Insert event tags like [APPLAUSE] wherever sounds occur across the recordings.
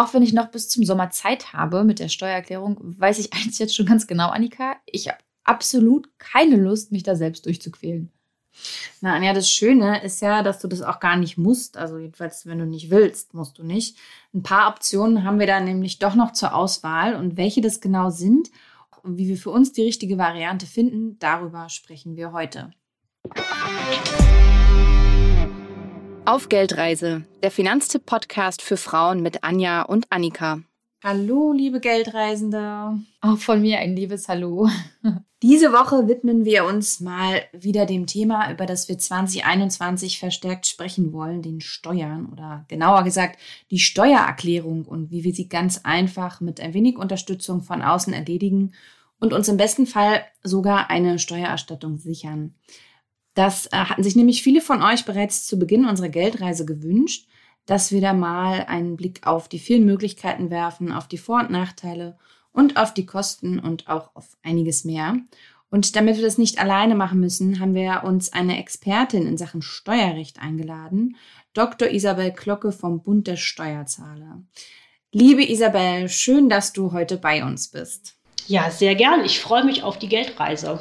Auch wenn ich noch bis zum Sommer Zeit habe mit der Steuererklärung, weiß ich [LAUGHS] eins jetzt schon ganz genau, Annika. Ich habe absolut keine Lust, mich da selbst durchzuquälen. Na, Anja, das Schöne ist ja, dass du das auch gar nicht musst. Also jedenfalls, wenn du nicht willst, musst du nicht. Ein paar Optionen haben wir da nämlich doch noch zur Auswahl. Und welche das genau sind und wie wir für uns die richtige Variante finden, darüber sprechen wir heute. Auf Geldreise, der Finanztipp-Podcast für Frauen mit Anja und Annika. Hallo, liebe Geldreisende. Auch von mir ein liebes Hallo. [LAUGHS] Diese Woche widmen wir uns mal wieder dem Thema, über das wir 2021 verstärkt sprechen wollen, den Steuern oder genauer gesagt die Steuererklärung und wie wir sie ganz einfach mit ein wenig Unterstützung von außen erledigen und uns im besten Fall sogar eine Steuererstattung sichern. Das äh, hatten sich nämlich viele von euch bereits zu Beginn unserer Geldreise gewünscht, dass wir da mal einen Blick auf die vielen Möglichkeiten werfen, auf die Vor- und Nachteile und auf die Kosten und auch auf einiges mehr. Und damit wir das nicht alleine machen müssen, haben wir uns eine Expertin in Sachen Steuerrecht eingeladen, Dr. Isabel Glocke vom Bund der Steuerzahler. Liebe Isabel, schön, dass du heute bei uns bist. Ja, sehr gern. Ich freue mich auf die Geldreise.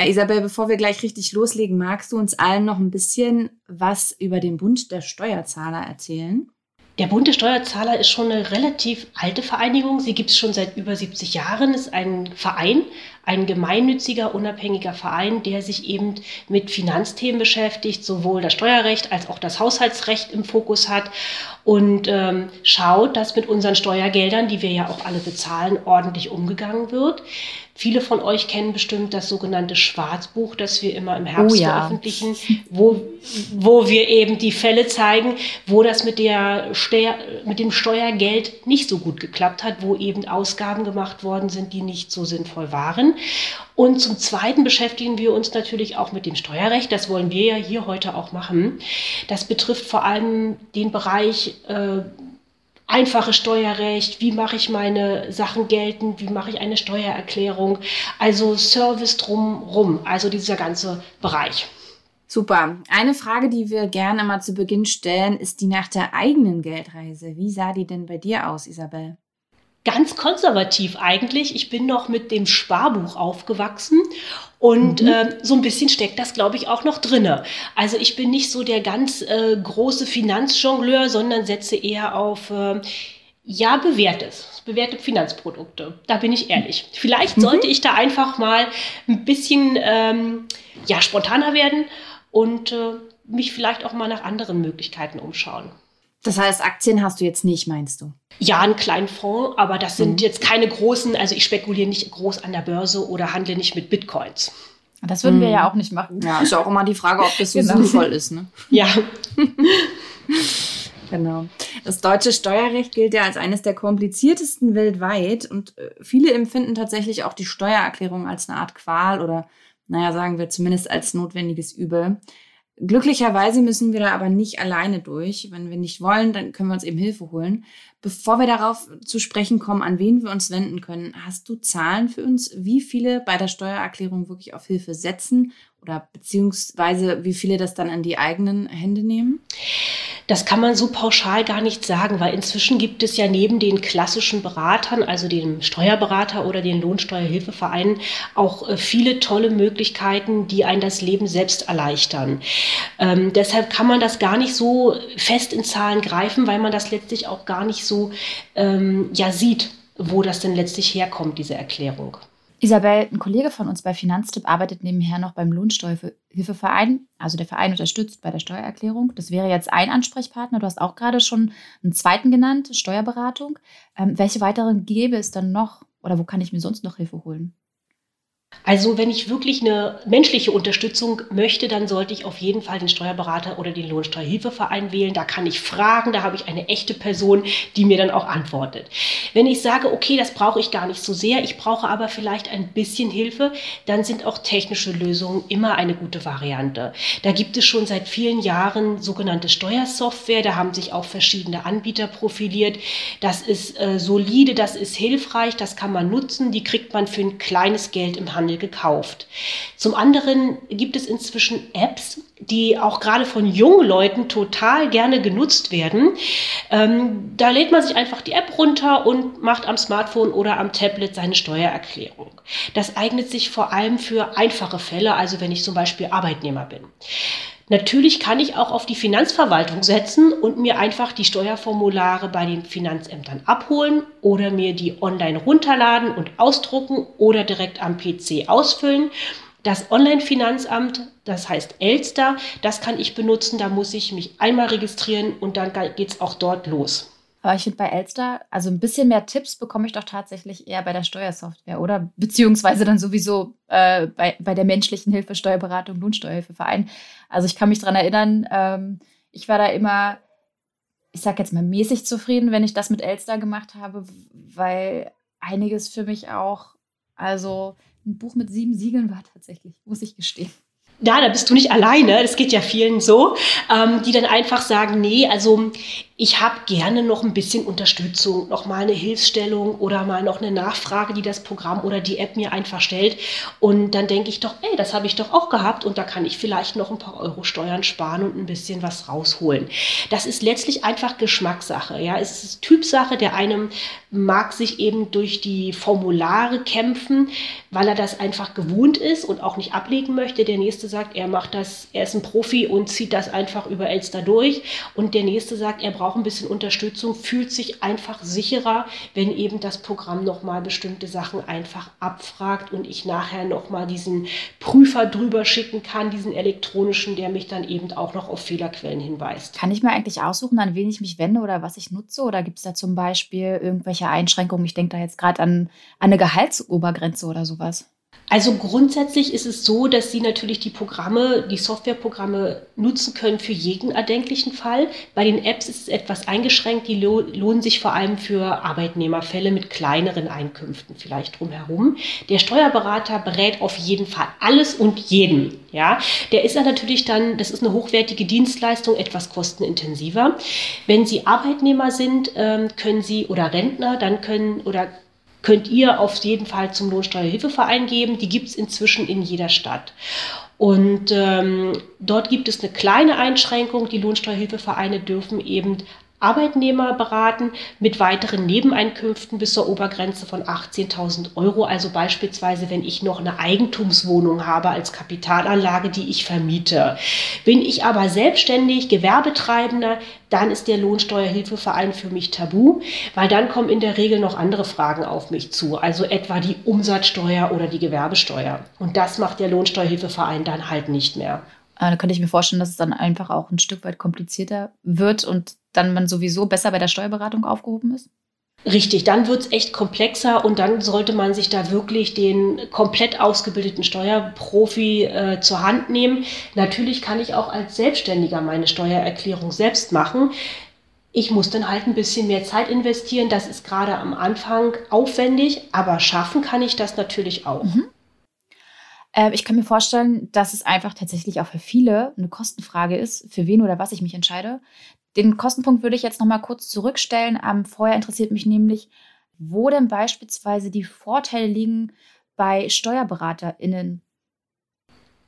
Ja, Isabel, bevor wir gleich richtig loslegen, magst du uns allen noch ein bisschen was über den Bund der Steuerzahler erzählen? Der Bund der Steuerzahler ist schon eine relativ alte Vereinigung. Sie gibt es schon seit über 70 Jahren. Ist ein Verein, ein gemeinnütziger, unabhängiger Verein, der sich eben mit Finanzthemen beschäftigt, sowohl das Steuerrecht als auch das Haushaltsrecht im Fokus hat und ähm, schaut, dass mit unseren Steuergeldern, die wir ja auch alle bezahlen, ordentlich umgegangen wird. Viele von euch kennen bestimmt das sogenannte Schwarzbuch, das wir immer im Herbst oh ja. veröffentlichen, wo, wo wir eben die Fälle zeigen, wo das mit, der Steuer, mit dem Steuergeld nicht so gut geklappt hat, wo eben Ausgaben gemacht worden sind, die nicht so sinnvoll waren. Und zum Zweiten beschäftigen wir uns natürlich auch mit dem Steuerrecht. Das wollen wir ja hier heute auch machen. Das betrifft vor allem den Bereich äh, einfache Steuerrecht, wie mache ich meine Sachen geltend, wie mache ich eine Steuererklärung, also Service drumrum, also dieser ganze Bereich. Super. Eine Frage, die wir gerne mal zu Beginn stellen, ist die nach der eigenen Geldreise. Wie sah die denn bei dir aus, Isabel? Ganz konservativ eigentlich. Ich bin noch mit dem Sparbuch aufgewachsen und mhm. äh, so ein bisschen steckt das, glaube ich, auch noch drinne. Also ich bin nicht so der ganz äh, große Finanzjongleur, sondern setze eher auf äh, ja bewährtes, bewährte Finanzprodukte. Da bin ich ehrlich. Vielleicht mhm. sollte ich da einfach mal ein bisschen ähm, ja spontaner werden und äh, mich vielleicht auch mal nach anderen Möglichkeiten umschauen. Das heißt, Aktien hast du jetzt nicht, meinst du? Ja, einen kleinen Fonds, aber das sind mhm. jetzt keine großen, also ich spekuliere nicht groß an der Börse oder handle nicht mit Bitcoins. Das würden mhm. wir ja auch nicht machen. Ja, ist ja auch immer die Frage, ob das so genau. sinnvoll ist. Ne? [LAUGHS] Ja. [LAUGHS] Genau. Das deutsche Steuerrecht gilt ja als eines der kompliziertesten weltweit und äh, viele empfinden tatsächlich auch die Steuererklärung als eine Art Qual oder, naja, sagen wir zumindest als notwendiges Übel. Glücklicherweise müssen wir da aber nicht alleine durch. Wenn wir nicht wollen, dann können wir uns eben Hilfe holen. Bevor wir darauf zu sprechen kommen, an wen wir uns wenden können, hast du Zahlen für uns, wie viele bei der Steuererklärung wirklich auf Hilfe setzen oder beziehungsweise wie viele das dann in die eigenen Hände nehmen? Das kann man so pauschal gar nicht sagen, weil inzwischen gibt es ja neben den klassischen Beratern, also dem Steuerberater oder den Lohnsteuerhilfevereinen, auch äh, viele tolle Möglichkeiten, die einen das Leben selbst erleichtern. Ähm, deshalb kann man das gar nicht so fest in Zahlen greifen, weil man das letztlich auch gar nicht so ähm, ja, sieht, wo das denn letztlich herkommt, diese Erklärung. Isabel, ein Kollege von uns bei Finanztipp arbeitet nebenher noch beim Lohnsteuerhilfeverein. Also der Verein unterstützt bei der Steuererklärung. Das wäre jetzt ein Ansprechpartner. Du hast auch gerade schon einen zweiten genannt, Steuerberatung. Ähm, welche weiteren gäbe es dann noch? Oder wo kann ich mir sonst noch Hilfe holen? Also wenn ich wirklich eine menschliche Unterstützung möchte, dann sollte ich auf jeden Fall den Steuerberater oder den Lohnsteuerhilfeverein wählen. Da kann ich fragen, da habe ich eine echte Person, die mir dann auch antwortet. Wenn ich sage, okay, das brauche ich gar nicht so sehr, ich brauche aber vielleicht ein bisschen Hilfe, dann sind auch technische Lösungen immer eine gute Variante. Da gibt es schon seit vielen Jahren sogenannte Steuersoftware, da haben sich auch verschiedene Anbieter profiliert. Das ist äh, solide, das ist hilfreich, das kann man nutzen, die kriegt man für ein kleines Geld im Handel Onlinehandel gekauft. Zum anderen gibt es inzwischen Apps, die auch gerade von jungen Leuten total gerne genutzt werden. Ähm, da lädt man sich einfach die App runter und macht am Smartphone oder am Tablet seine Steuererklärung. Das eignet sich vor allem für einfache Fälle, also wenn ich zum Beispiel Arbeitnehmer bin. Natürlich kann ich auch auf die Finanzverwaltung setzen und mir einfach die Steuerformulare bei den Finanzämtern abholen oder mir die online runterladen und ausdrucken oder direkt am PC ausfüllen. Das Online-Finanzamt, das heißt Elster, das kann ich benutzen. Da muss ich mich einmal registrieren und dann geht es auch dort los. Aber ich finde bei Elster, also ein bisschen mehr Tipps bekomme ich doch tatsächlich eher bei der Steuersoftware, oder? Beziehungsweise dann sowieso äh, bei, bei der menschlichen Hilfe, Steuerberatung, Lohnsteuerhilfeverein. Also ich kann mich daran erinnern, ähm, ich war da immer, ich sag jetzt mal, mäßig zufrieden, wenn ich das mit Elster gemacht habe, weil einiges für mich auch, also ein Buch mit sieben Siegeln war tatsächlich, muss ich gestehen. Ja, da bist du nicht alleine, das geht ja vielen so, ähm, die dann einfach sagen, nee, also ich habe gerne noch ein bisschen Unterstützung, noch mal eine Hilfsstellung oder mal noch eine Nachfrage, die das Programm oder die App mir einfach stellt. Und dann denke ich doch, ey, das habe ich doch auch gehabt und da kann ich vielleicht noch ein paar Euro Steuern sparen und ein bisschen was rausholen. Das ist letztlich einfach Geschmackssache. Ja, es ist Typsache. Der eine mag sich eben durch die Formulare kämpfen, weil er das einfach gewohnt ist und auch nicht ablegen möchte. Der nächste sagt, er macht das, er ist ein Profi und zieht das einfach über Elster durch. Und der nächste sagt, er braucht ein bisschen Unterstützung, fühlt sich einfach sicherer, wenn eben das Programm nochmal bestimmte Sachen einfach abfragt und ich nachher nochmal diesen Prüfer drüber schicken kann, diesen elektronischen, der mich dann eben auch noch auf Fehlerquellen hinweist. Kann ich mir eigentlich aussuchen, an wen ich mich wende oder was ich nutze? Oder gibt es da zum Beispiel irgendwelche Einschränkungen? Ich denke da jetzt gerade an, an eine Gehaltsobergrenze oder sowas. Also grundsätzlich ist es so, dass Sie natürlich die Programme, die Softwareprogramme nutzen können für jeden erdenklichen Fall. Bei den Apps ist es etwas eingeschränkt. Die lohnen sich vor allem für Arbeitnehmerfälle mit kleineren Einkünften vielleicht drumherum. Der Steuerberater berät auf jeden Fall alles und jeden. Ja, der ist ja natürlich dann, das ist eine hochwertige Dienstleistung, etwas kostenintensiver. Wenn Sie Arbeitnehmer sind, ähm, können Sie oder Rentner, dann können oder könnt ihr auf jeden Fall zum Lohnsteuerhilfeverein geben. Die gibt es inzwischen in jeder Stadt. Und ähm, dort gibt es eine kleine Einschränkung. Die Lohnsteuerhilfevereine dürfen eben Arbeitnehmer beraten mit weiteren Nebeneinkünften bis zur Obergrenze von 18.000 Euro. Also beispielsweise, wenn ich noch eine Eigentumswohnung habe als Kapitalanlage, die ich vermiete. Bin ich aber selbstständig, Gewerbetreibender, dann ist der Lohnsteuerhilfeverein für mich tabu, weil dann kommen in der Regel noch andere Fragen auf mich zu, also etwa die Umsatzsteuer oder die Gewerbesteuer. Und das macht der Lohnsteuerhilfeverein dann halt nicht mehr. Da könnte ich mir vorstellen, dass es dann einfach auch ein Stück weit komplizierter wird und dann man sowieso besser bei der Steuerberatung aufgehoben ist? Richtig, dann wird es echt komplexer und dann sollte man sich da wirklich den komplett ausgebildeten Steuerprofi äh, zur Hand nehmen. Natürlich kann ich auch als Selbstständiger meine Steuererklärung selbst machen. Ich muss dann halt ein bisschen mehr Zeit investieren. Das ist gerade am Anfang aufwendig, aber schaffen kann ich das natürlich auch. Mhm. Äh, ich kann mir vorstellen, dass es einfach tatsächlich auch für viele eine Kostenfrage ist, für wen oder was ich mich entscheide. Den Kostenpunkt würde ich jetzt noch mal kurz zurückstellen. Ähm, vorher interessiert mich nämlich, wo denn beispielsweise die Vorteile liegen bei SteuerberaterInnen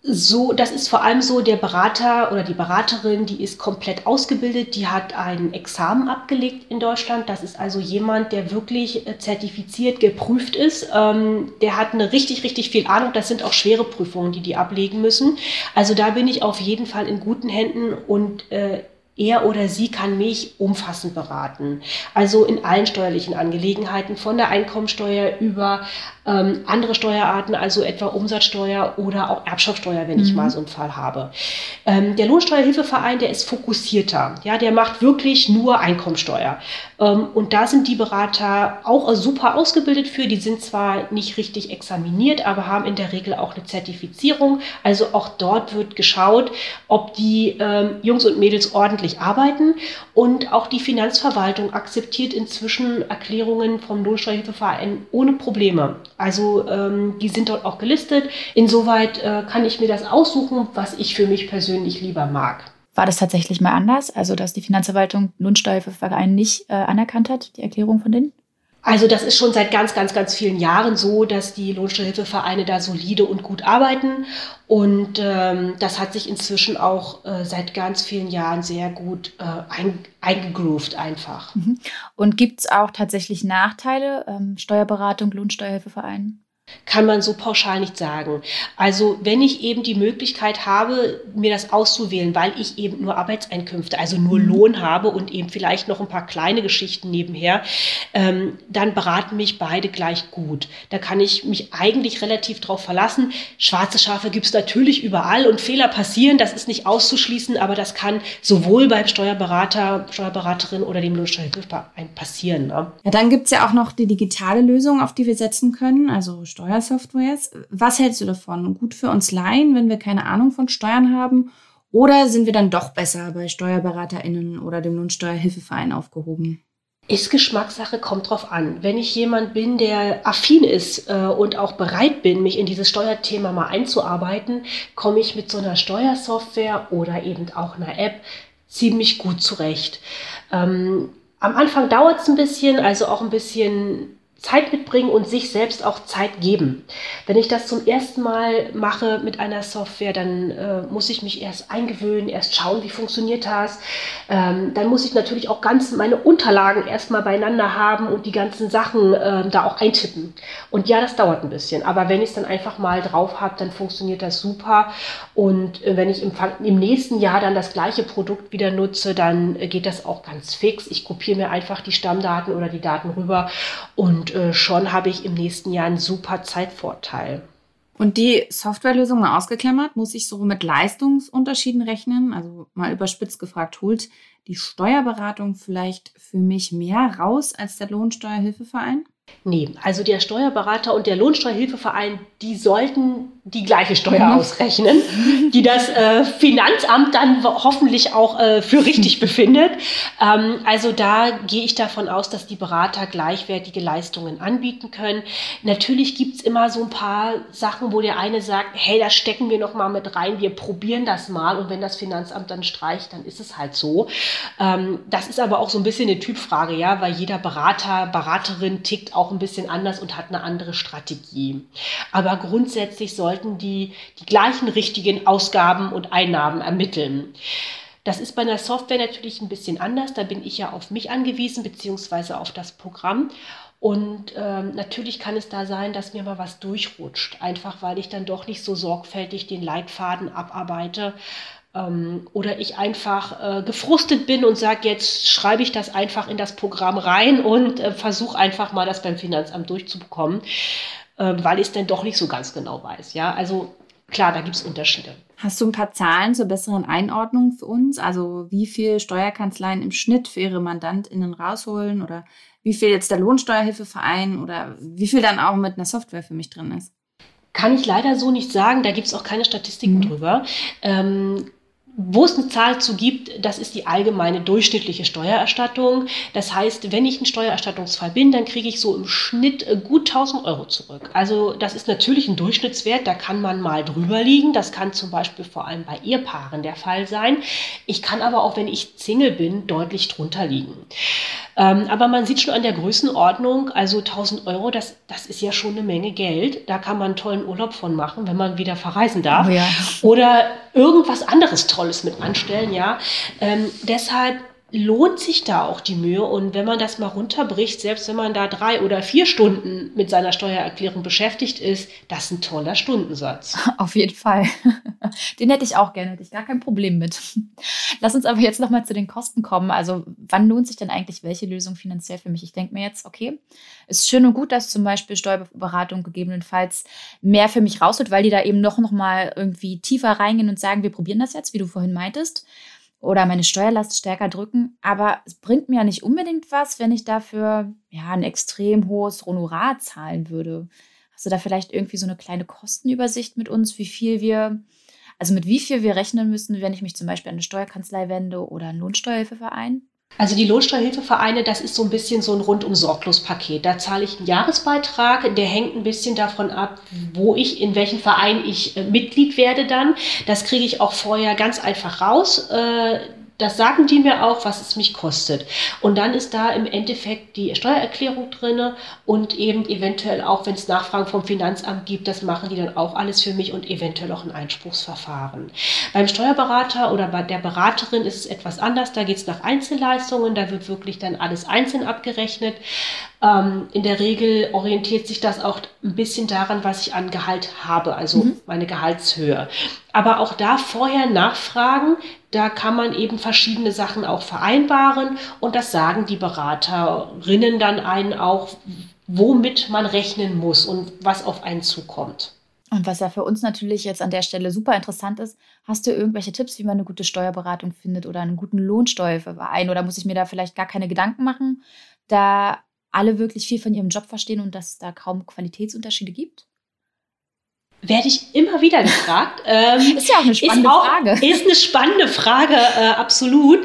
so, das ist vor allem so, der Berater oder die Beraterin, die ist komplett ausgebildet, die hat ein Examen abgelegt in Deutschland. Das ist also jemand, der wirklich äh, zertifiziert, geprüft ist. Ähm, der hat eine richtig, richtig viel Ahnung. Das sind auch schwere Prüfungen, die die ablegen müssen. Also da bin ich auf jeden Fall in guten Händen und äh, er oder sie kann mich umfassend beraten. Also in allen steuerlichen Angelegenheiten, von der Einkommensteuer über ähm, andere Steuerarten, also etwa Umsatzsteuer oder auch Erbschaftssteuer, wenn mhm. ich mal so einen Fall habe. Ähm, der Lohnsteuerhilfeverein, der ist fokussierter. Ja, der macht wirklich nur Einkommensteuer. Ähm, und da sind die Berater auch super ausgebildet für. Die sind zwar nicht richtig examiniert, aber haben in der Regel auch eine Zertifizierung. Also auch dort wird geschaut, ob die ähm, Jungs und Mädels ordentlich arbeiten. Und auch die Finanzverwaltung akzeptiert inzwischen Erklärungen vom Lohnsteuerhilfeverein ohne Probleme. Also ähm, die sind dort auch gelistet. Insoweit äh, kann ich mir das aussuchen, was ich für mich persönlich lieber mag. War das tatsächlich mal anders? Also, dass die Finanzverwaltung Lohnsteuerverein nicht äh, anerkannt hat, die Erklärung von denen? Also das ist schon seit ganz, ganz, ganz vielen Jahren so, dass die Lohnsteuerhilfevereine da solide und gut arbeiten. Und ähm, das hat sich inzwischen auch äh, seit ganz vielen Jahren sehr gut äh, ein, eingegroovt einfach. Mhm. Und gibt es auch tatsächlich Nachteile, ähm, Steuerberatung, Lohnsteuerhilfevereinen? Kann man so pauschal nicht sagen. Also wenn ich eben die Möglichkeit habe, mir das auszuwählen, weil ich eben nur Arbeitseinkünfte, also nur mhm. Lohn habe und eben vielleicht noch ein paar kleine Geschichten nebenher, ähm, dann beraten mich beide gleich gut. Da kann ich mich eigentlich relativ drauf verlassen. Schwarze Schafe gibt es natürlich überall und Fehler passieren, das ist nicht auszuschließen, aber das kann sowohl beim Steuerberater, Steuerberaterin oder dem Lohnsteuerhilfeverein passieren. Ne? Ja, dann gibt es ja auch noch die digitale Lösung, auf die wir setzen können, also Steuersoftwares. Was hältst du davon? Gut für uns Laien, wenn wir keine Ahnung von Steuern haben? Oder sind wir dann doch besser bei SteuerberaterInnen oder dem Lohnsteuerhilfeverein aufgehoben? Ist Geschmackssache, kommt drauf an. Wenn ich jemand bin, der affin ist äh, und auch bereit bin, mich in dieses Steuerthema mal einzuarbeiten, komme ich mit so einer Steuersoftware oder eben auch einer App ziemlich gut zurecht. Ähm, am Anfang dauert es ein bisschen, also auch ein bisschen Zeit mitbringen und sich selbst auch Zeit geben. Wenn ich das zum ersten Mal mache mit einer Software, dann äh, muss ich mich erst eingewöhnen, erst schauen, wie funktioniert das. Ähm, dann muss ich natürlich auch ganz meine Unterlagen erstmal beieinander haben und die ganzen Sachen äh, da auch eintippen. Und ja, das dauert ein bisschen. Aber wenn ich es dann einfach mal drauf habe, dann funktioniert das super. Und äh, wenn ich im, im, nächsten Jahr dann das gleiche Produkt wieder nutze, dann äh, geht das auch ganz fix. Ich kopiere mir einfach die Stammdaten oder die Daten rüber und äh, schon habe ich im nächsten Jahr einen super Zeitvorteil. Und die Softwarelösung mal ausgeklammert, muss ich so mit Leistungsunterschieden rechnen? Also mal überspitzt gefragt, holt die Steuerberatung vielleicht für mich mehr raus als der Lohnsteuerhilfeverein? Nee, also der Steuerberater und der Lohnsteuerhilfeverein, die sollten die gleiche Steuer mhm. ausrechnen, die das äh, Finanzamt dann hoffentlich auch äh, für richtig befindet. Ähm, also da gehe ich davon aus, dass die Berater gleichwertige Leistungen anbieten können. Natürlich gibt es immer so ein paar Sachen, wo der eine sagt, hey, das stecken wir noch mal mit rein, wir probieren das mal und wenn das Finanzamt dann streicht, dann ist es halt so. Ähm, das ist aber auch so ein bisschen eine Typfrage, ja, weil jeder Berater, Beraterin tickt auch ein bisschen anders und hat eine andere Strategie. Aber grundsätzlich soll sollten die die gleichen richtigen Ausgaben und Einnahmen ermitteln. Das ist bei einer Software natürlich ein bisschen anders. Da bin ich ja auf mich angewiesen, beziehungsweise auf das Programm. Und ähm, natürlich kann es da sein, dass mir mal was durchrutscht, einfach weil ich dann doch nicht so sorgfältig den Leitfaden abarbeite. Ähm, oder ich einfach äh, gefrustet bin und sage, jetzt schreibe ich das einfach in das Programm rein und äh, versuche einfach mal das beim Finanzamt durchzubekommen. Ähm, weil ich es dann doch nicht so ganz genau weiß. Ja, also klar, da gibt es Unterschiede. Hast du ein paar Zahlen zur besseren Einordnung für uns? Also wie viel Steuerkanzleien im Schnitt für ihre MandantInnen rausholen oder wie viel jetzt der Lohnsteuerhilfeverein oder wie viel dann auch mit einer Software für mich drin ist? Kann ich leider so nicht sagen, da gibt es auch keine Statistiken mhm. drüber. Ähm, wo es eine Zahl zu gibt, das ist die allgemeine durchschnittliche Steuererstattung. Das heißt, wenn ich ein Steuererstattungsfall bin, dann kriege ich so im Schnitt äh, gut 1000 Euro zurück. Also das ist natürlich ein Durchschnittswert, da kann man mal drüber liegen. Das kann zum Beispiel vor allem bei Ehepaaren der Fall sein. Ich kann aber auch, wenn ich Single bin, deutlich drunter liegen. Ähm, aber man sieht schon an der Größenordnung, also 1000 Euro, das, das ist ja schon eine Menge Geld. Da kann man einen tollen Urlaub von machen, wenn man wieder verreisen darf. Oh ja. Oder irgendwas anderes Tolles mit anstellen, ja. Ähm, deshalb lohnt sich da auch die Mühe. Und wenn man das mal runterbricht, selbst wenn man da drei oder vier Stunden mit seiner Steuererklärung beschäftigt ist, das ist ein toller Stundensatz. [LAUGHS] Auf jeden Fall. Den hätte ich auch gerne, hätte ich gar kein Problem mit. Lass uns aber jetzt nochmal zu den Kosten kommen. Also wann lohnt sich denn eigentlich welche Lösung finanziell für mich? Ich denke mir jetzt, okay, ist schön und gut, dass zum Beispiel Steuerberatung gegebenenfalls mehr für mich rausholt, weil die da eben noch, noch mal irgendwie tiefer reingehen und sagen, wir probieren das jetzt, wie du vorhin meintest oder meine Steuerlast stärker drücken. Aber es bringt mir ja nicht unbedingt was, wenn ich dafür ja ein extrem hohes Honorar zahlen würde. Hast du da vielleicht irgendwie so eine kleine Kostenübersicht mit uns, wie viel wir, also mit wie viel wir rechnen müssen, wenn ich mich zum Beispiel an eine Steuerkanzlei wende oder einen Lohnsteuerhilfeverein? Also die Lohnsteuerhilfevereine, das ist so ein bisschen so ein rundum sorglos Paket. Da zahle ich einen Jahresbeitrag, der hängt ein bisschen davon ab, wo ich, in welchem Verein ich äh, Mitglied werde dann. Das kriege ich auch vorher ganz einfach raus. Das sagen die mir auch, was es mich kostet. Und dann ist da im Endeffekt die Steuererklärung drin und eben eventuell auch, wenn es Nachfragen vom Finanzamt gibt, das machen die dann auch alles für mich und eventuell auch ein Einspruchsverfahren. Beim Steuerberater oder bei der Beraterin ist es etwas anders. Da geht es nach Einzelleistungen, da wird wirklich dann alles einzeln abgerechnet. Ähm, in der Regel orientiert sich das auch ein bisschen daran, was ich an Gehalt habe, also mhm. meine Gehaltshöhe. Aber auch da vorher nachfragen, da kann man eben verschiedene Sachen auch vereinbaren und das sagen die Beraterinnen dann einen auch, womit man rechnen muss und was auf einen zukommt. Und was ja für uns natürlich jetzt an der Stelle super interessant ist, hast du irgendwelche Tipps, wie man eine gute Steuerberatung findet oder einen guten Lohnsteuerverein? Oder muss ich mir da vielleicht gar keine Gedanken machen, da alle wirklich viel von ihrem Job verstehen und dass es da kaum Qualitätsunterschiede gibt? werde ich immer wieder gefragt. [LAUGHS] Ähm, ist ja auch eine spannende ist auch, Frage. Ist eine spannende Frage, äh, absolut.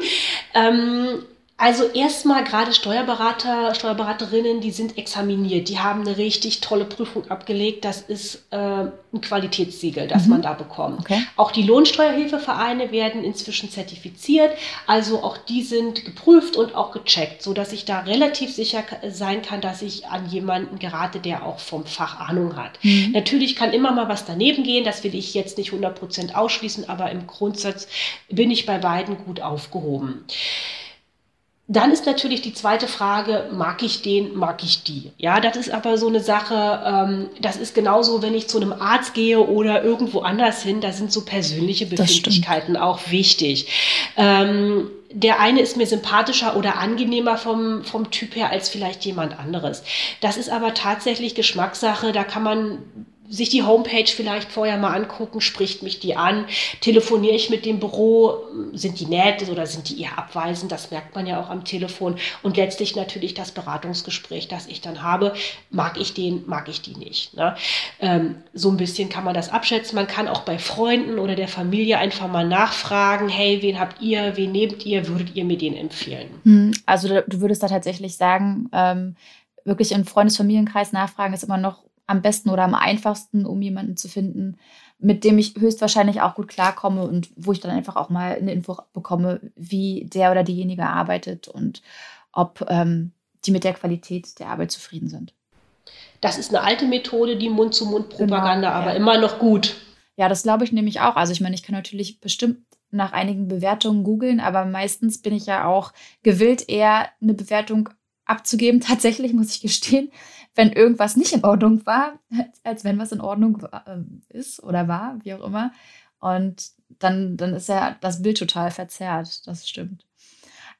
Ähm, also erstmal gerade Steuerberater, Steuerberaterinnen, die sind examiniert, die haben eine richtig tolle Prüfung abgelegt. Das ist äh, ein Qualitätssiegel, das mhm. man da bekommt. Okay. Auch die Lohnsteuerhilfevereine werden inzwischen zertifiziert, also auch die sind geprüft und auch gecheckt, so dass ich da relativ sicher sein kann, dass ich an jemanden gerate, der auch vom Fach Ahnung hat. Mhm. Natürlich kann immer mal was daneben gehen, das will ich jetzt nicht 100% ausschließen, aber im Grundsatz bin ich bei beiden gut aufgehoben. Dann ist natürlich die zweite Frage, mag ich den, mag ich die? Ja, das ist aber so eine Sache, ähm, das ist genauso, wenn ich zu einem Arzt gehe oder irgendwo anders hin, da sind so persönliche Befindlichkeiten auch wichtig. Ähm, der eine ist mir sympathischer oder angenehmer vom, vom Typ her als vielleicht jemand anderes. Das ist aber tatsächlich Geschmackssache, da kann man sich die Homepage vielleicht vorher mal angucken, spricht mich die an, telefoniere ich mit dem Büro, sind die nett oder sind die eher abweisend, das merkt man ja auch am Telefon und letztlich natürlich das Beratungsgespräch, das ich dann habe, mag ich den, mag ich die nicht. Ne? Ähm, so ein bisschen kann man das abschätzen, man kann auch bei Freunden oder der Familie einfach mal nachfragen, hey, wen habt ihr, wen nehmt ihr, würdet ihr mir den empfehlen? Hm, also du würdest da tatsächlich sagen, ähm, wirklich im Freundesfamilienkreis nachfragen ist immer noch am besten oder am einfachsten, um jemanden zu finden, mit dem ich höchstwahrscheinlich auch gut klarkomme und wo ich dann einfach auch mal eine Info bekomme, wie der oder diejenige arbeitet und ob ähm, die mit der Qualität der Arbeit zufrieden sind. Das ist eine alte Methode, die Mund-zu-Mund-Propaganda, genau, aber ja. immer noch gut. Ja, das glaube ich nämlich auch. Also ich meine, ich kann natürlich bestimmt nach einigen Bewertungen googeln, aber meistens bin ich ja auch gewillt, eher eine Bewertung abzugeben. [LAUGHS] Tatsächlich muss ich gestehen, wenn irgendwas nicht in Ordnung war, [LAUGHS] als wenn was in Ordnung ähm, ist oder war, wie auch immer. Und dann, dann ist ja das Bild total verzerrt. Das stimmt.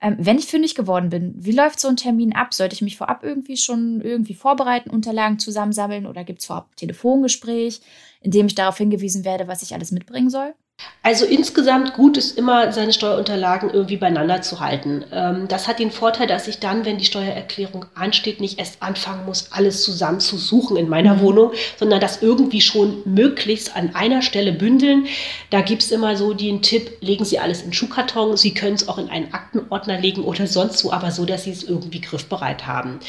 Ähm, wenn ich fündig geworden bin, wie läuft so ein Termin ab? Sollte ich mich vorab irgendwie schon irgendwie vorbereiten, Unterlagen zusammensammeln oder gibt es vorab ein Telefongespräch, in dem ich darauf hingewiesen werde, was ich alles mitbringen soll? Also insgesamt gut ist immer, seine Steuerunterlagen irgendwie beieinander zu halten. Ähm, das hat den Vorteil, dass ich dann, wenn die Steuererklärung ansteht, nicht erst anfangen muss, alles zusammen zu suchen in meiner mhm. Wohnung, sondern das irgendwie schon möglichst an einer Stelle bündeln. Da gibt es immer so den Tipp, legen Sie alles in Schuhkarton. Sie können es auch in einen Aktenordner legen oder sonst wo, aber so, dass Sie es irgendwie griffbereit haben.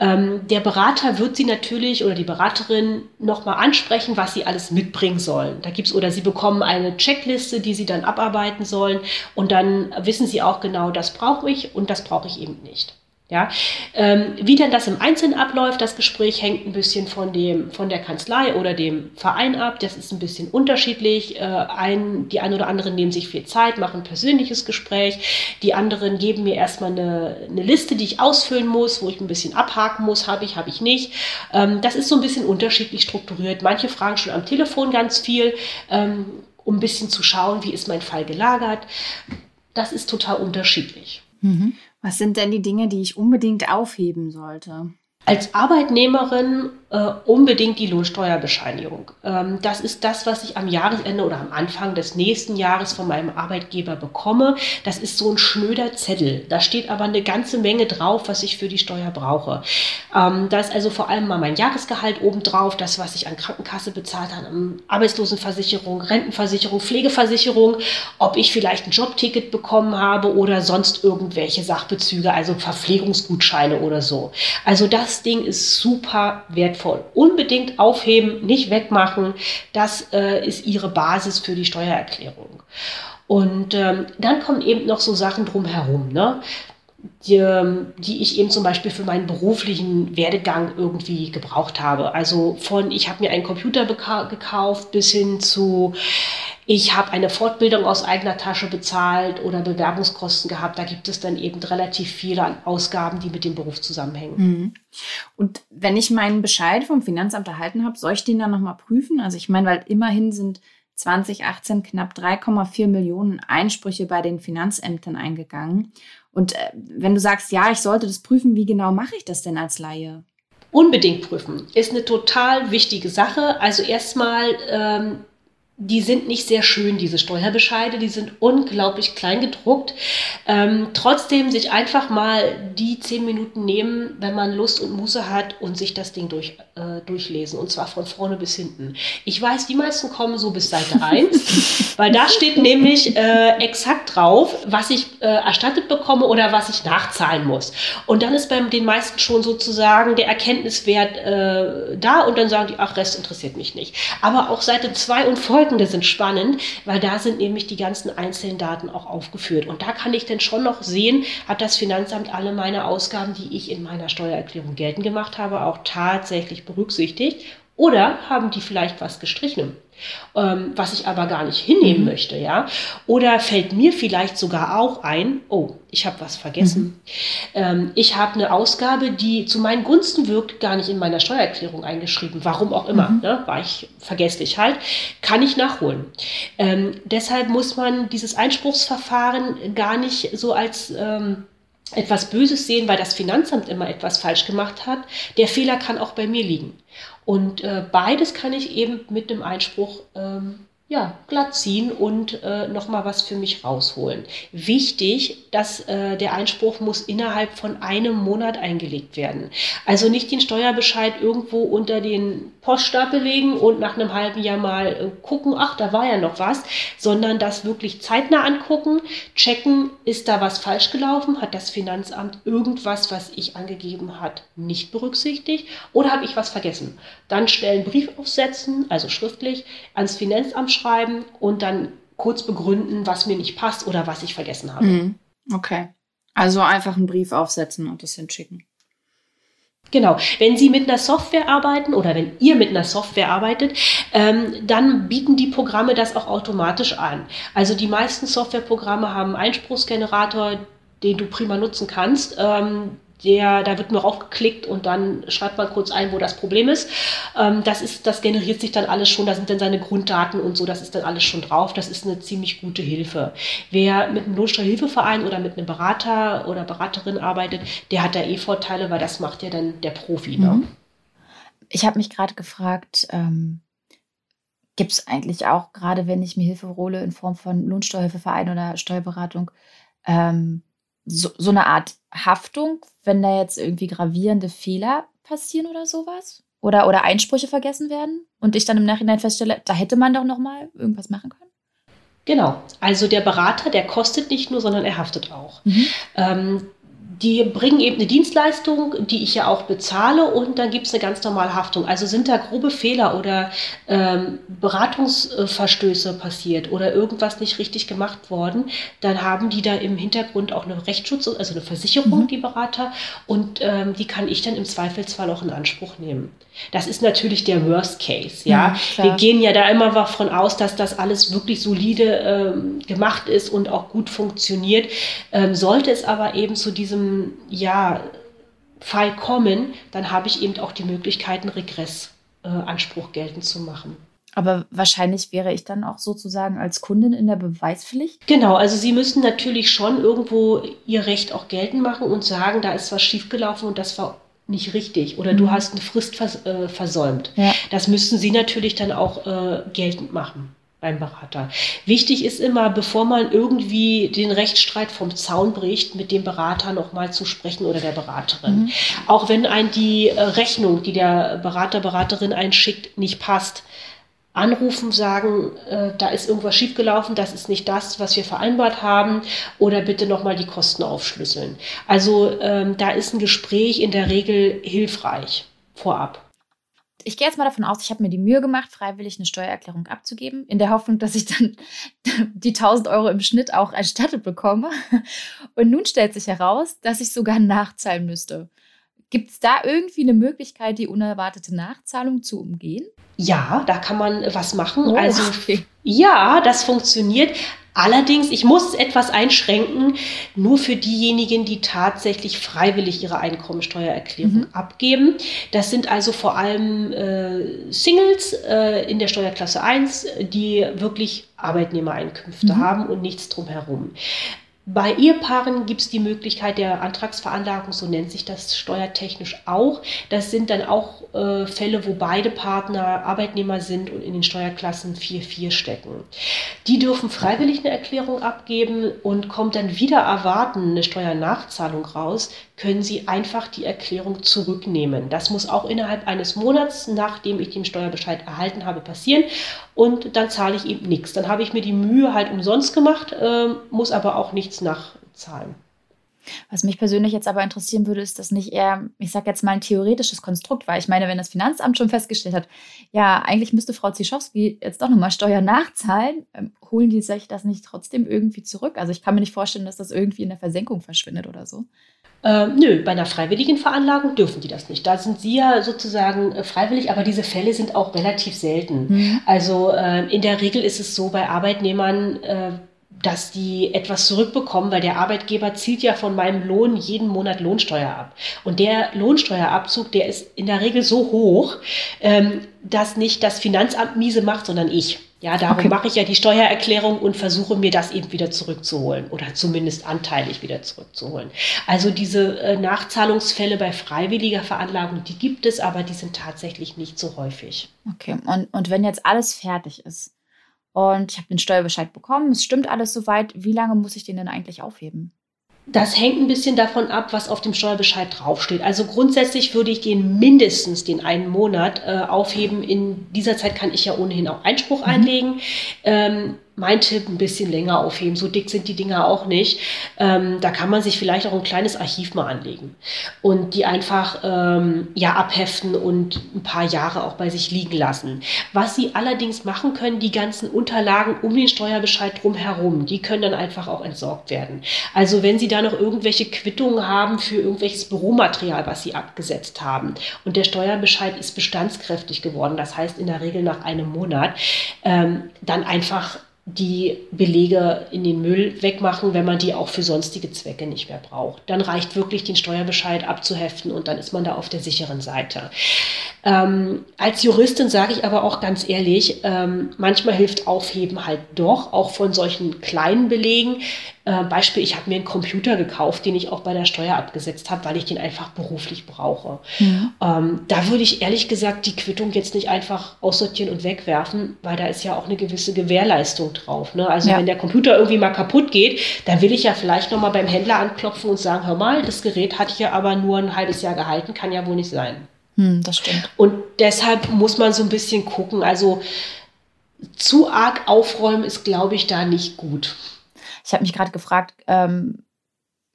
Ähm, der Berater wird Sie natürlich oder die Beraterin nochmal ansprechen, was Sie alles mitbringen sollen. Da gibt es oder Sie bekommen eine Checkliste, die Sie dann abarbeiten sollen und dann wissen Sie auch genau, das brauche ich und das brauche ich eben nicht. Ja, ähm, wie denn das im Einzelnen abläuft, das Gespräch hängt ein bisschen von dem, von der Kanzlei oder dem Verein ab. Das ist ein bisschen unterschiedlich. Äh, ein, die einen oder anderen nehmen sich viel Zeit, machen ein persönliches Gespräch. Die anderen geben mir erstmal eine, eine Liste, die ich ausfüllen muss, wo ich ein bisschen abhaken muss, habe ich, habe ich nicht. Ähm, das ist so ein bisschen unterschiedlich strukturiert. Manche fragen schon am Telefon ganz viel, ähm, um ein bisschen zu schauen, wie ist mein Fall gelagert. Das ist total unterschiedlich. Mhm. Was sind denn die Dinge, die ich unbedingt aufheben sollte? Als Arbeitnehmerin äh, unbedingt die Lohnsteuerbescheinigung. Ähm, das ist das, was ich am Jahresende oder am Anfang des nächsten Jahres von meinem Arbeitgeber bekomme. Das ist so ein schnöder Zettel. Da steht aber eine ganze Menge drauf, was ich für die Steuer brauche. Ähm, da ist also vor allem mal mein Jahresgehalt obendrauf, das, was ich an Krankenkasse bezahlt habe, Arbeitslosenversicherung, Rentenversicherung, Pflegeversicherung, ob ich vielleicht ein Jobticket bekommen habe oder sonst irgendwelche Sachbezüge, also Verpflegungsgutscheine oder so. Also das Ding ist super wertvoll wertvoll. Unbedingt aufheben, nicht wegmachen. Das äh, ist Ihre Basis für die Steuererklärung. Und ähm, dann kommen eben noch so Sachen drumherum. Ne? Die, ähm, die ich eben zum Beispiel für meinen beruflichen Werdegang irgendwie gebraucht habe. Also von, ich habe mir einen Computer gekauft bis hin zu, ich habe eine Fortbildung aus eigener Tasche bezahlt oder Bewerbungskosten gehabt. Da gibt es dann eben relativ viele Ausgaben, die mit dem Beruf zusammenhängen. Mhm. Und wenn ich meinen Bescheid vom Finanzamt erhalten habe, soll ich den dann nochmal prüfen? Also ich meine, weil immerhin sind 2018 knapp 3,4 Millionen Einsprüche bei den Finanzämtern eingegangen. Und äh, wenn du sagst, ja, ich sollte das prüfen, wie genau mache ich das denn als Laie? Unbedingt prüfen ist eine total wichtige Sache. Also erstmal ähm, die sind nicht sehr schön, diese Steuerbescheide, die sind unglaublich klein gedruckt. Ähm, trotzdem sich einfach mal die zehn Minuten nehmen, wenn man Lust und Muße hat und sich das Ding durch, äh, durchlesen und zwar von vorne bis hinten. Ich weiß, die meisten kommen so bis Seite [LAUGHS] 1, weil da steht nämlich äh, exakt drauf, was ich äh, erstattet bekomme oder was ich nachzahlen muss. Und dann ist bei den meisten schon sozusagen der Erkenntniswert äh, da und dann sagen die, ach, Rest interessiert mich nicht. Aber auch Seite 2 und folgende folgende sind spannend, weil da sind nämlich die ganzen einzelnen Daten auch aufgeführt. Und da kann ich dann schon noch sehen, hat das Finanzamt alle meine Ausgaben, die ich in meiner Steuererklärung geltend gemacht habe, auch tatsächlich berücksichtigt. Oder haben die vielleicht was gestrichen? ähm, was ich aber gar nicht hinnehmen mhm. möchte, ja. Oder fällt mir vielleicht sogar auch ein, oh, ich habe was vergessen. Mhm. Ähm, ich habe eine Ausgabe, die zu meinen Gunsten wirkt, gar nicht in meiner Steuererklärung eingeschrieben. Warum auch immer, mhm. ne? war ich vergesslich halt, kann ich nachholen. Ähm, deshalb muss man dieses Einspruchsverfahren gar nicht so als ähm, etwas Böses sehen, weil das Finanzamt immer etwas falsch gemacht hat. Der Fehler kann auch bei mir liegen. Und äh, beides kann ich eben mit dem Einspruch ähm, ja, glatt ziehen und äh, nochmal was für mich rausholen. Wichtig, dass äh, der Einspruch muss innerhalb von einem Monat eingelegt werden. Also nicht den Steuerbescheid irgendwo unter den Poststapel legen und nach einem halben Jahr mal äh, gucken, ach, da war ja noch was, sondern das wirklich zeitnah angucken, checken, ist da was falsch gelaufen, hat das Finanzamt irgendwas, was ich angegeben hat, nicht berücksichtigt oder habe ich was vergessen. Dann schnell einen Brief aufsetzen, also schriftlich, ans Finanzamt aufschreiben und dann kurz begründen, was mir nicht passt oder was ich vergessen habe. Mhm. Okay. Also einfach einen Brief aufsetzen und das hinschicken. Genau. Wenn Sie mit einer Software arbeiten oder wenn ihr mit einer Software arbeitet, ähm, dann bieten die Programme das auch automatisch an. Also die meisten Softwareprogramme haben einen Einspruchsgenerator, den du prima nutzen kannst. Ähm, der, da wird nur raufgeklickt und dann schreibt man kurz ein, wo das Problem ist. Ähm, das ist, das generiert sich dann alles schon, da sind dann seine Grunddaten und so, das ist dann alles schon drauf. Das ist eine ziemlich gute Hilfe. Wer mit einem Lohnsteuerhilfeverein oder mit einem Berater oder Beraterin arbeitet, der hat da eh Vorteile, weil das macht ja dann der Profi. Ne? Mhm. Ich habe mich gerade gefragt, ähm, gibt es eigentlich auch, gerade wenn ich mir Hilfe hole in Form von Lohnsteuerhilfeverein oder Steuerberatung, ähm, so, so eine Art Haftung, wenn da jetzt irgendwie gravierende Fehler passieren oder sowas? Oder, oder Einsprüche vergessen werden und ich dann im Nachhinein feststelle, da hätte man doch noch mal irgendwas machen können? Genau. Also der Berater, der kostet nicht nur, sondern er haftet auch. Mhm. Ähm, die bringen eben eine Dienstleistung, die ich ja auch bezahle und dann gibt es eine ganz normale Haftung. Also sind da grobe Fehler oder ähm, Beratungsverstöße passiert oder irgendwas nicht richtig gemacht worden, dann haben die da im Hintergrund auch eine Rechtsschutz, also eine Versicherung, mhm. die Berater, und ähm, die kann ich dann im Zweifelsfall auch in Anspruch nehmen. Das ist natürlich der Worst Case, ja. ja Wir gehen ja da immer davon aus, dass das alles wirklich solide ähm, gemacht ist und auch gut funktioniert. Ähm, sollte es aber eben zu diesem, ja, Fall kommen, dann habe ich eben auch die Möglichkeit, einen Regressanspruch äh, geltend zu machen. Aber wahrscheinlich wäre ich dann auch sozusagen als Kundin in der Beweispflicht. Genau, also Sie müssen natürlich schon irgendwo Ihr Recht auch geltend machen und sagen, da ist was schiefgelaufen und das war nicht richtig oder mhm. du hast eine Frist vers äh, versäumt. Ja. Das müssten Sie natürlich dann auch äh, geltend machen beim Berater. Wichtig ist immer, bevor man irgendwie den Rechtsstreit vom Zaun bricht, mit dem Berater nochmal zu sprechen oder der Beraterin. Mhm. Auch wenn ein die äh, Rechnung, die der Berater, Beraterin einschickt, nicht passt, anrufen, sagen, äh, da ist irgendwas schiefgelaufen, das ist nicht das, was wir vereinbart haben, oder bitte nochmal die Kosten aufschlüsseln. Also ähm, da ist ein Gespräch in der Regel hilfreich vorab. Ich gehe jetzt mal davon aus, ich habe mir die Mühe gemacht, freiwillig eine Steuererklärung abzugeben, in der Hoffnung, dass ich dann [LAUGHS] die 1000 Euro im Schnitt auch erstattet bekomme. Und nun stellt sich heraus, dass ich sogar nachzahlen müsste. Gibt es da irgendwie eine Möglichkeit, die unerwartete Nachzahlung zu umgehen? Ja, da kann man was machen. Oh, also okay. ja, das funktioniert. Allerdings, ich muss etwas einschränken, nur für diejenigen, die tatsächlich freiwillig ihre Einkommensteuererklärung mhm. abgeben. Das sind also vor allem äh, Singles äh, in der Steuerklasse 1, die wirklich Arbeitnehmereinkünfte mhm. haben und nichts drumherum. Bei Ehepaaren gibt es die Möglichkeit der Antragsveranlagung, so nennt sich das steuertechnisch auch. Das sind dann auch äh, Fälle, wo beide Partner Arbeitnehmer sind und in den Steuerklassen 4-4 stecken. Die dürfen freiwillig eine Erklärung abgeben und kommt dann wieder erwarten eine Steuernachzahlung raus, können Sie einfach die Erklärung zurücknehmen. Das muss auch innerhalb eines Monats, nachdem ich den Steuerbescheid erhalten habe, passieren. Und dann zahle ich eben nichts. Dann habe ich mir die Mühe halt umsonst gemacht, äh, muss aber auch nichts nachzahlen. Was mich persönlich jetzt aber interessieren würde, ist das nicht eher, ich sage jetzt mal, ein theoretisches Konstrukt, weil ich meine, wenn das Finanzamt schon festgestellt hat, ja, eigentlich müsste Frau Zischowski jetzt doch nochmal Steuern nachzahlen, ähm, holen die sich das nicht trotzdem irgendwie zurück? Also ich kann mir nicht vorstellen, dass das irgendwie in der Versenkung verschwindet oder so. Ähm, nö, bei einer freiwilligen Veranlagung dürfen die das nicht. Da sind sie ja sozusagen äh, freiwillig, aber diese Fälle sind auch relativ selten. Mhm. Also äh, in der Regel ist es so bei Arbeitnehmern, äh, dass die etwas zurückbekommen, weil der Arbeitgeber zielt ja von meinem Lohn jeden Monat Lohnsteuer ab. Und der Lohnsteuerabzug, der ist in der Regel so hoch, ähm, dass nicht das Finanzamt miese macht, sondern ich. Ja, darum okay. mache ich ja die Steuererklärung und versuche mir das eben wieder zurückzuholen oder zumindest anteilig wieder zurückzuholen. Also diese äh, Nachzahlungsfälle bei freiwilliger Veranlagung, die gibt es, aber die sind tatsächlich nicht so häufig. Okay, und, und wenn jetzt alles fertig ist und ich habe den Steuerbescheid bekommen, es stimmt alles soweit, wie lange muss ich den denn eigentlich aufheben? Das hängt ein bisschen davon ab, was auf dem Steuerbescheid draufsteht. Also grundsätzlich würde ich den mindestens den einen Monat äh, aufheben. In dieser Zeit kann ich ja ohnehin auch Einspruch mhm. einlegen. Ähm, mein Tipp, ein bisschen länger aufheben. So dick sind die Dinger auch nicht. Ähm, da kann man sich vielleicht auch ein kleines Archiv mal anlegen und die einfach ähm, ja abheften und ein paar Jahre auch bei sich liegen lassen. Was Sie allerdings machen können, die ganzen Unterlagen um den Steuerbescheid drumherum, die können dann einfach auch entsorgt werden. Also wenn Sie da noch irgendwelche Quittungen haben für irgendwelches Büromaterial, was Sie abgesetzt haben und der Steuerbescheid ist bestandskräftig geworden, das heißt in der Regel nach einem Monat, ähm, dann einfach die Belege in den Müll wegmachen, wenn man die auch für sonstige Zwecke nicht mehr braucht. Dann reicht wirklich den Steuerbescheid abzuheften und dann ist man da auf der sicheren Seite. Ähm, als Juristin sage ich aber auch ganz ehrlich, ähm, manchmal hilft Aufheben halt doch, auch von solchen kleinen Belegen. Äh, Beispiel, ich habe mir einen Computer gekauft, den ich auch bei der Steuer abgesetzt habe, weil ich den einfach beruflich brauche. Mhm. Ähm, da würde ich ehrlich gesagt die Quittung jetzt nicht einfach aussortieren und wegwerfen, weil da ist ja auch eine gewisse Gewährleistung drauf. Ne? Also ja. wenn der Computer irgendwie mal kaputt geht, dann will ich ja vielleicht nochmal beim Händler anklopfen und sagen, hör mal, das Gerät hat hier aber nur ein halbes Jahr gehalten, kann ja wohl nicht sein. Hm, das stimmt. Und deshalb muss man so ein bisschen gucken. Also zu arg aufräumen ist, glaube ich, da nicht gut. Ich habe mich gerade gefragt, ähm,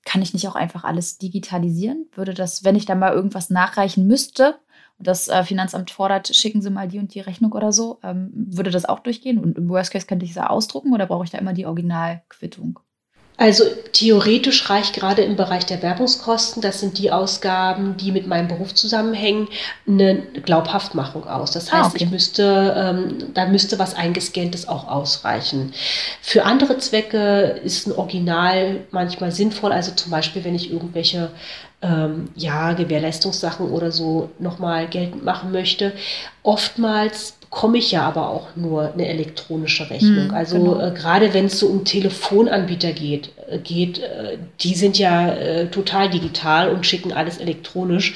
kann ich nicht auch einfach alles digitalisieren? Würde das, wenn ich da mal irgendwas nachreichen müsste und das äh, Finanzamt fordert, schicken Sie mal die und die Rechnung oder so, ähm, würde das auch durchgehen? Und im Worst Case könnte ich es ausdrucken oder brauche ich da immer die Originalquittung? Also theoretisch reicht gerade im Bereich der Werbungskosten, das sind die Ausgaben, die mit meinem Beruf zusammenhängen, eine Glaubhaftmachung aus. Das ah, heißt, ah, okay. ich müsste, ähm, da müsste was eingescanntes auch ausreichen. Für andere Zwecke ist ein Original manchmal sinnvoll, also zum Beispiel, wenn ich irgendwelche ähm, ja, Gewährleistungssachen oder so nochmal geltend machen möchte. Oftmals bekomme ich ja aber auch nur eine elektronische Rechnung. Hm, also genau. äh, gerade wenn es so um Telefonanbieter geht, äh, geht äh, die sind ja äh, total digital und schicken alles elektronisch.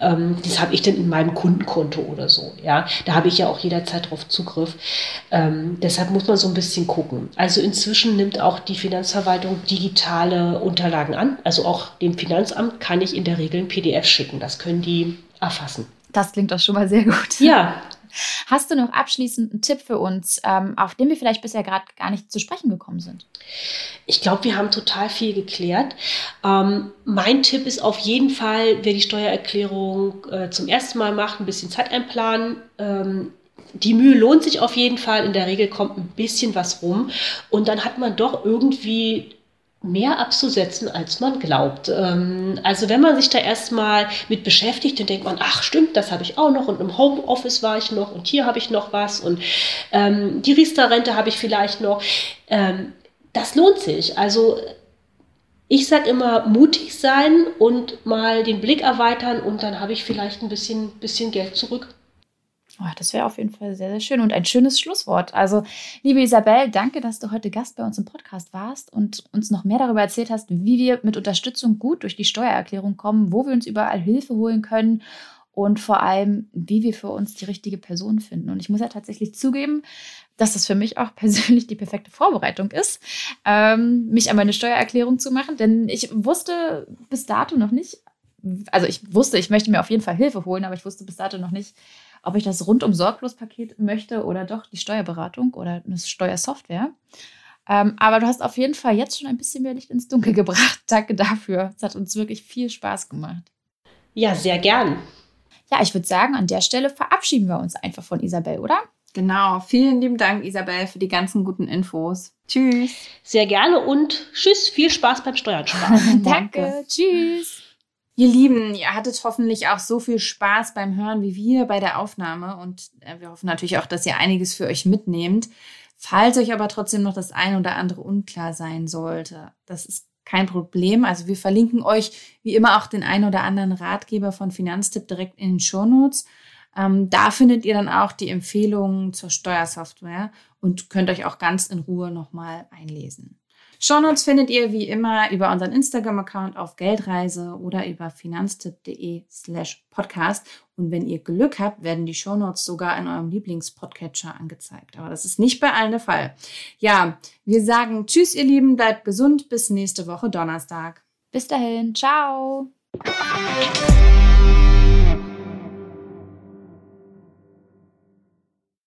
Ähm, das habe ich dann in meinem Kundenkonto oder so. Ja, da habe ich ja auch jederzeit drauf Zugriff. Ähm, deshalb muss man so ein bisschen gucken. Also inzwischen nimmt auch die Finanzverwaltung digitale Unterlagen an. Also auch dem Finanzamt kann ich in der Regel ein PDF schicken. Das können die erfassen. Das klingt doch schon mal sehr gut. Ja, Hast du noch abschließend einen Tipp für uns, ähm, auf den wir vielleicht bisher gerade gar nicht zu sprechen gekommen sind? Ich glaube, wir haben total viel geklärt. Ähm, mein Tipp ist auf jeden Fall, wer die Steuererklärung äh, zum ersten Mal macht, ein bisschen Zeit einplanen. Ähm, die Mühe lohnt sich auf jeden Fall. In der Regel kommt ein bisschen was rum. Und dann hat man doch irgendwie mehr abzusetzen, als man glaubt. Ähm, also wenn man sich da erstmal mit beschäftigt, dann denkt man, ach stimmt, das habe ich auch noch und im Homeoffice war ich noch und hier habe ich noch was und ähm, die Riester-Rente habe ich vielleicht noch. Ähm, das lohnt sich. Also ich sage immer, mutig sein und mal den Blick erweitern und dann habe ich vielleicht ein bisschen, bisschen Geld zurück. Oh, das wäre auf jeden Fall sehr, sehr schön und ein schönes Schlusswort. Also, liebe Isabel, danke, dass du heute Gast bei uns im Podcast warst und uns noch mehr darüber erzählt hast, wie wir mit Unterstützung gut durch die Steuererklärung kommen, wo wir uns überall Hilfe holen können und vor allem, wie wir für uns die richtige Person finden. Und ich muss ja tatsächlich zugeben, dass das für mich auch [LAUGHS] persönlich die perfekte Vorbereitung ist, ähm, mich an meine Steuererklärung zu machen, denn ich wusste bis dato noch nicht, also ich wusste, ich möchte mir auf jeden Fall Hilfe holen, aber ich wusste bis dato noch nicht, ob ich das rundum sorglos Paket möchte oder doch die Steuerberatung oder eine Steuersoftware. Ähm, aber du hast auf jeden Fall jetzt schon ein bisschen mehr Licht ins Dunkel [LAUGHS] gebracht. Danke dafür. Es hat uns wirklich viel Spaß gemacht. Ja, sehr gern. Ja, ich würde sagen, an der Stelle verabschieden wir uns einfach von Isabel, oder? Genau. Vielen lieben Dank, Isabel, für die ganzen guten Infos. Tschüss. Sehr gerne und tschüss. Viel Spaß beim Steuern sparen. [LAUGHS] Danke. Tschüss. Ihr Lieben, ihr hattet hoffentlich auch so viel Spaß beim Hören wie wir bei der Aufnahme und äh, wir hoffen natürlich auch, dass ihr einiges für euch mitnehmt. Falls euch aber trotzdem noch das eine oder andere unklar sein sollte, das ist kein Problem. Also wir verlinken euch wie immer auch den einen oder anderen Ratgeber von Finanztipp direkt in den Shownotes. Ähm, da findet ihr dann auch die Empfehlungen zur Steuersoftware und könnt euch auch ganz in Ruhe nochmal einlesen. Shownotes findet ihr wie immer über unseren Instagram-Account auf Geldreise oder über finanztipp.de slash podcast. Und wenn ihr Glück habt, werden die Shownotes sogar in eurem Lieblingspodcatcher angezeigt. Aber das ist nicht bei allen der Fall. Ja, wir sagen Tschüss, ihr Lieben, bleibt gesund, bis nächste Woche Donnerstag. Bis dahin, ciao.